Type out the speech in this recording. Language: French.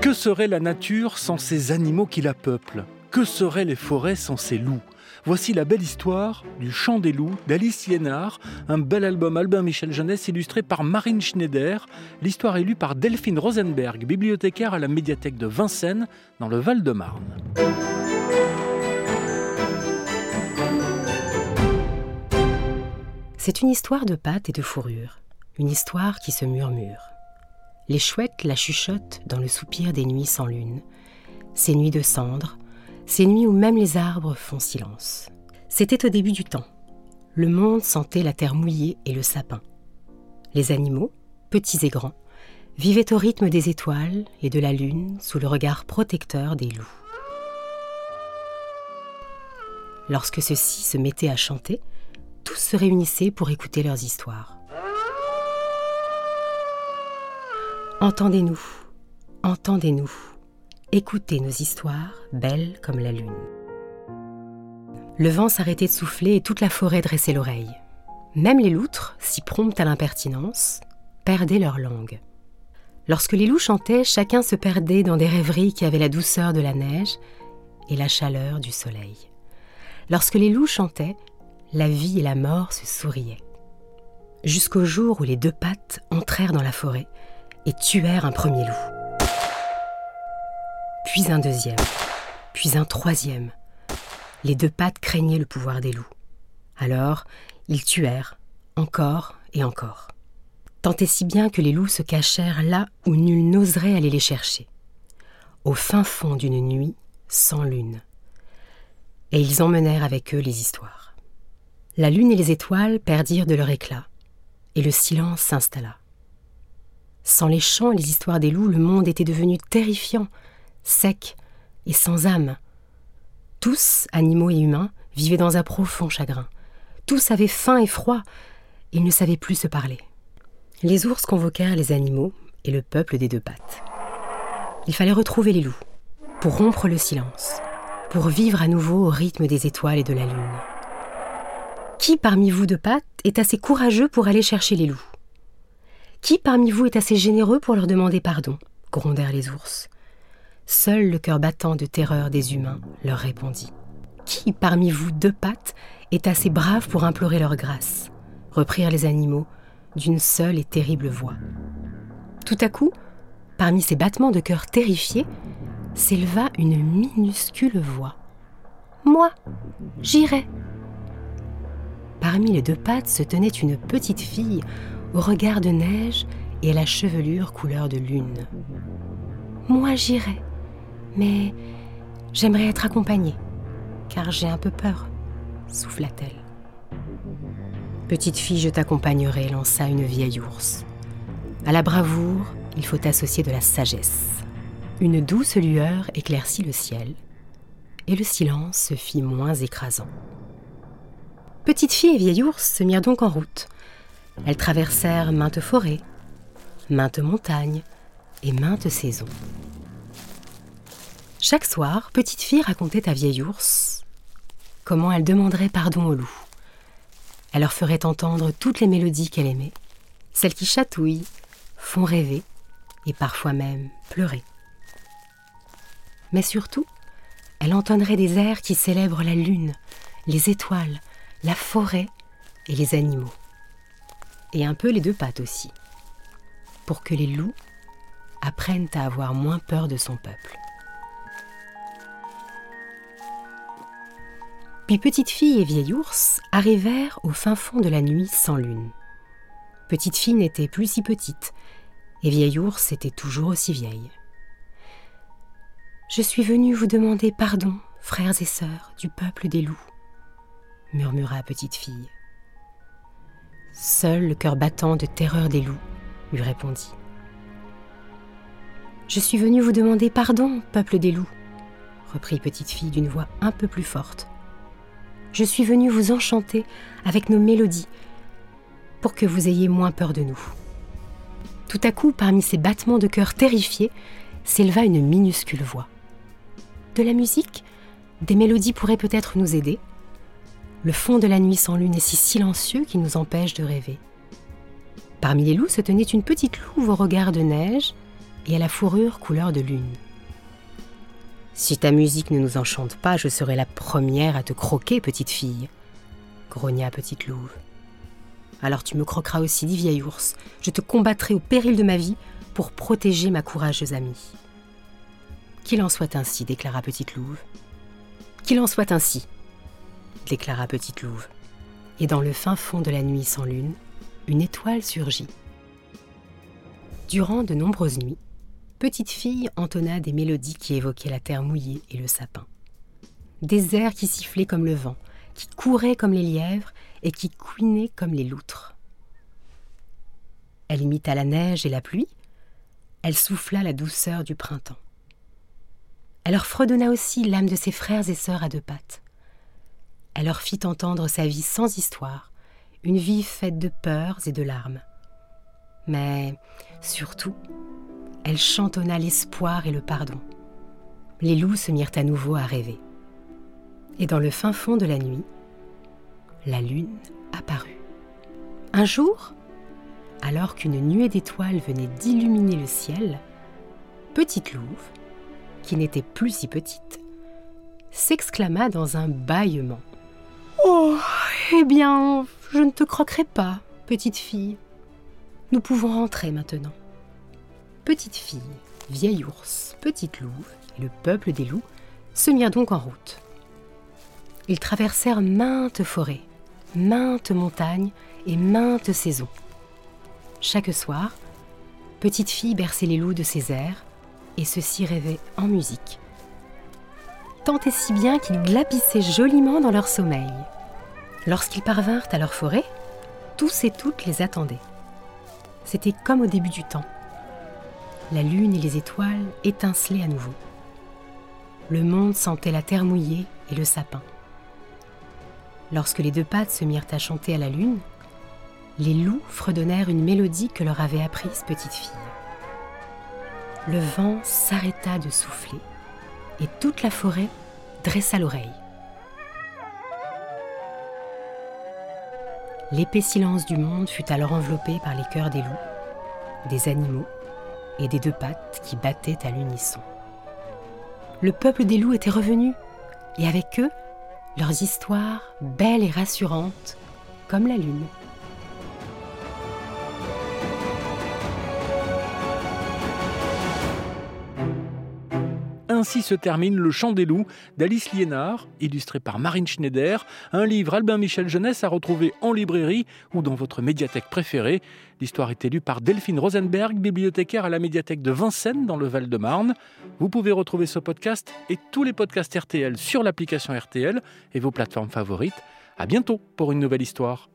Que serait la nature sans ces animaux qui la peuplent? Que seraient les forêts sans ces loups? Voici la belle histoire du Chant des loups d'Alice Liénard, un bel album Albin Michel Jeunesse illustré par Marine Schneider. L'histoire est lue par Delphine Rosenberg, bibliothécaire à la médiathèque de Vincennes, dans le Val-de-Marne. C'est une histoire de pâte et de fourrure, une histoire qui se murmure. Les chouettes la chuchotent dans le soupir des nuits sans lune, ces nuits de cendres, ces nuits où même les arbres font silence. C'était au début du temps. Le monde sentait la terre mouillée et le sapin. Les animaux, petits et grands, vivaient au rythme des étoiles et de la lune sous le regard protecteur des loups. Lorsque ceux-ci se mettaient à chanter, tous se réunissaient pour écouter leurs histoires. Entendez-nous, entendez-nous, Écoutez nos histoires, belles comme la lune. Le vent s'arrêtait de souffler et toute la forêt dressait l'oreille. Même les loutres, si promptes à l'impertinence, perdaient leur langue. Lorsque les loups chantaient, chacun se perdait dans des rêveries qui avaient la douceur de la neige et la chaleur du soleil. Lorsque les loups chantaient, la vie et la mort se souriaient. Jusqu'au jour où les deux pattes entrèrent dans la forêt et tuèrent un premier loup puis un deuxième, puis un troisième. Les deux pattes craignaient le pouvoir des loups. Alors, ils tuèrent, encore et encore. Tant et si bien que les loups se cachèrent là où nul n'oserait aller les chercher, au fin fond d'une nuit sans lune. Et ils emmenèrent avec eux les histoires. La lune et les étoiles perdirent de leur éclat, et le silence s'installa. Sans les chants et les histoires des loups, le monde était devenu terrifiant, sec et sans âme. Tous, animaux et humains, vivaient dans un profond chagrin. Tous avaient faim et froid. Ils ne savaient plus se parler. Les ours convoquèrent les animaux et le peuple des deux pattes. Il fallait retrouver les loups, pour rompre le silence, pour vivre à nouveau au rythme des étoiles et de la lune. Qui parmi vous deux pattes est assez courageux pour aller chercher les loups? Qui parmi vous est assez généreux pour leur demander pardon grondèrent les ours. Seul le cœur battant de terreur des humains leur répondit. Qui parmi vous deux pattes est assez brave pour implorer leur grâce reprirent les animaux d'une seule et terrible voix. Tout à coup, parmi ces battements de cœur terrifiés, s'éleva une minuscule voix. Moi, j'irai. Parmi les deux pattes se tenait une petite fille au regard de neige et à la chevelure couleur de lune. Moi, j'irai, mais j'aimerais être accompagnée, car j'ai un peu peur, souffla-t-elle. Petite fille, je t'accompagnerai, lança une vieille ours. À la bravoure, il faut associer de la sagesse. Une douce lueur éclaircit le ciel, et le silence se fit moins écrasant. Petite fille et vieille ours se mirent donc en route. Elles traversèrent maintes forêts, maintes montagnes et maintes saisons. Chaque soir, petite fille racontait à vieille ours comment elle demanderait pardon aux loups. Elle leur ferait entendre toutes les mélodies qu'elle aimait, celles qui chatouillent, font rêver et parfois même pleurer. Mais surtout, elle entonnerait des airs qui célèbrent la lune, les étoiles, la forêt et les animaux. Et un peu les deux pattes aussi, pour que les loups apprennent à avoir moins peur de son peuple. Puis Petite Fille et Vieille Ours arrivèrent au fin fond de la nuit sans lune. Petite Fille n'était plus si petite, et Vieille Ours était toujours aussi vieille. Je suis venue vous demander pardon, frères et sœurs du peuple des loups, murmura Petite Fille. Seul le cœur battant de terreur des loups lui répondit. Je suis venue vous demander pardon, peuple des loups, reprit Petite Fille d'une voix un peu plus forte je suis venue vous enchanter avec nos mélodies pour que vous ayez moins peur de nous. Tout à coup, parmi ces battements de cœur terrifiés, s'éleva une minuscule voix. De la musique? Des mélodies pourraient peut-être nous aider? Le fond de la nuit sans lune est si silencieux qu'il nous empêche de rêver. Parmi les loups se tenait une petite louve au regard de neige et à la fourrure couleur de lune. Si ta musique ne nous enchante pas, je serai la première à te croquer, petite fille, grogna Petite Louve. Alors tu me croqueras aussi, dit vieil ours. Je te combattrai au péril de ma vie pour protéger ma courageuse amie. Qu'il en soit ainsi, déclara Petite Louve. Qu'il en soit ainsi, déclara Petite Louve. Et dans le fin fond de la nuit sans lune, une étoile surgit. Durant de nombreuses nuits, petite fille entonna des mélodies qui évoquaient la terre mouillée et le sapin. Des airs qui sifflaient comme le vent, qui couraient comme les lièvres et qui couinaient comme les loutres. Elle imita la neige et la pluie, elle souffla la douceur du printemps. Elle leur fredonna aussi l'âme de ses frères et sœurs à deux pattes. Elle leur fit entendre sa vie sans histoire, une vie faite de peurs et de larmes. Mais surtout, elle chantonna l'espoir et le pardon. Les loups se mirent à nouveau à rêver. Et dans le fin fond de la nuit, la lune apparut. Un jour, alors qu'une nuée d'étoiles venait d'illuminer le ciel, Petite Louve, qui n'était plus si petite, s'exclama dans un bâillement. Oh, eh bien, je ne te croquerai pas, petite fille. Nous pouvons rentrer maintenant. Petite fille, vieil ours, petite louve et le peuple des loups se mirent donc en route. Ils traversèrent maintes forêts, maintes montagnes et maintes saisons. Chaque soir, petite fille berçait les loups de ses airs et ceux-ci rêvaient en musique. Tant et si bien qu'ils glapissaient joliment dans leur sommeil. Lorsqu'ils parvinrent à leur forêt, tous et toutes les attendaient. C'était comme au début du temps la lune et les étoiles étincelaient à nouveau. Le monde sentait la terre mouillée et le sapin. Lorsque les deux pattes se mirent à chanter à la lune, les loups fredonnèrent une mélodie que leur avait apprise petite fille. Le vent s'arrêta de souffler et toute la forêt dressa l'oreille. L'épais silence du monde fut alors enveloppé par les cœurs des loups, des animaux et des deux pattes qui battaient à l'unisson. Le peuple des loups était revenu, et avec eux, leurs histoires belles et rassurantes, comme la lune. Ainsi se termine Le Chant des loups d'Alice Liénard, illustré par Marine Schneider, un livre Albin Michel Jeunesse à retrouver en librairie ou dans votre médiathèque préférée. L'histoire est élue par Delphine Rosenberg, bibliothécaire à la médiathèque de Vincennes dans le Val-de-Marne. Vous pouvez retrouver ce podcast et tous les podcasts RTL sur l'application RTL et vos plateformes favorites. À bientôt pour une nouvelle histoire.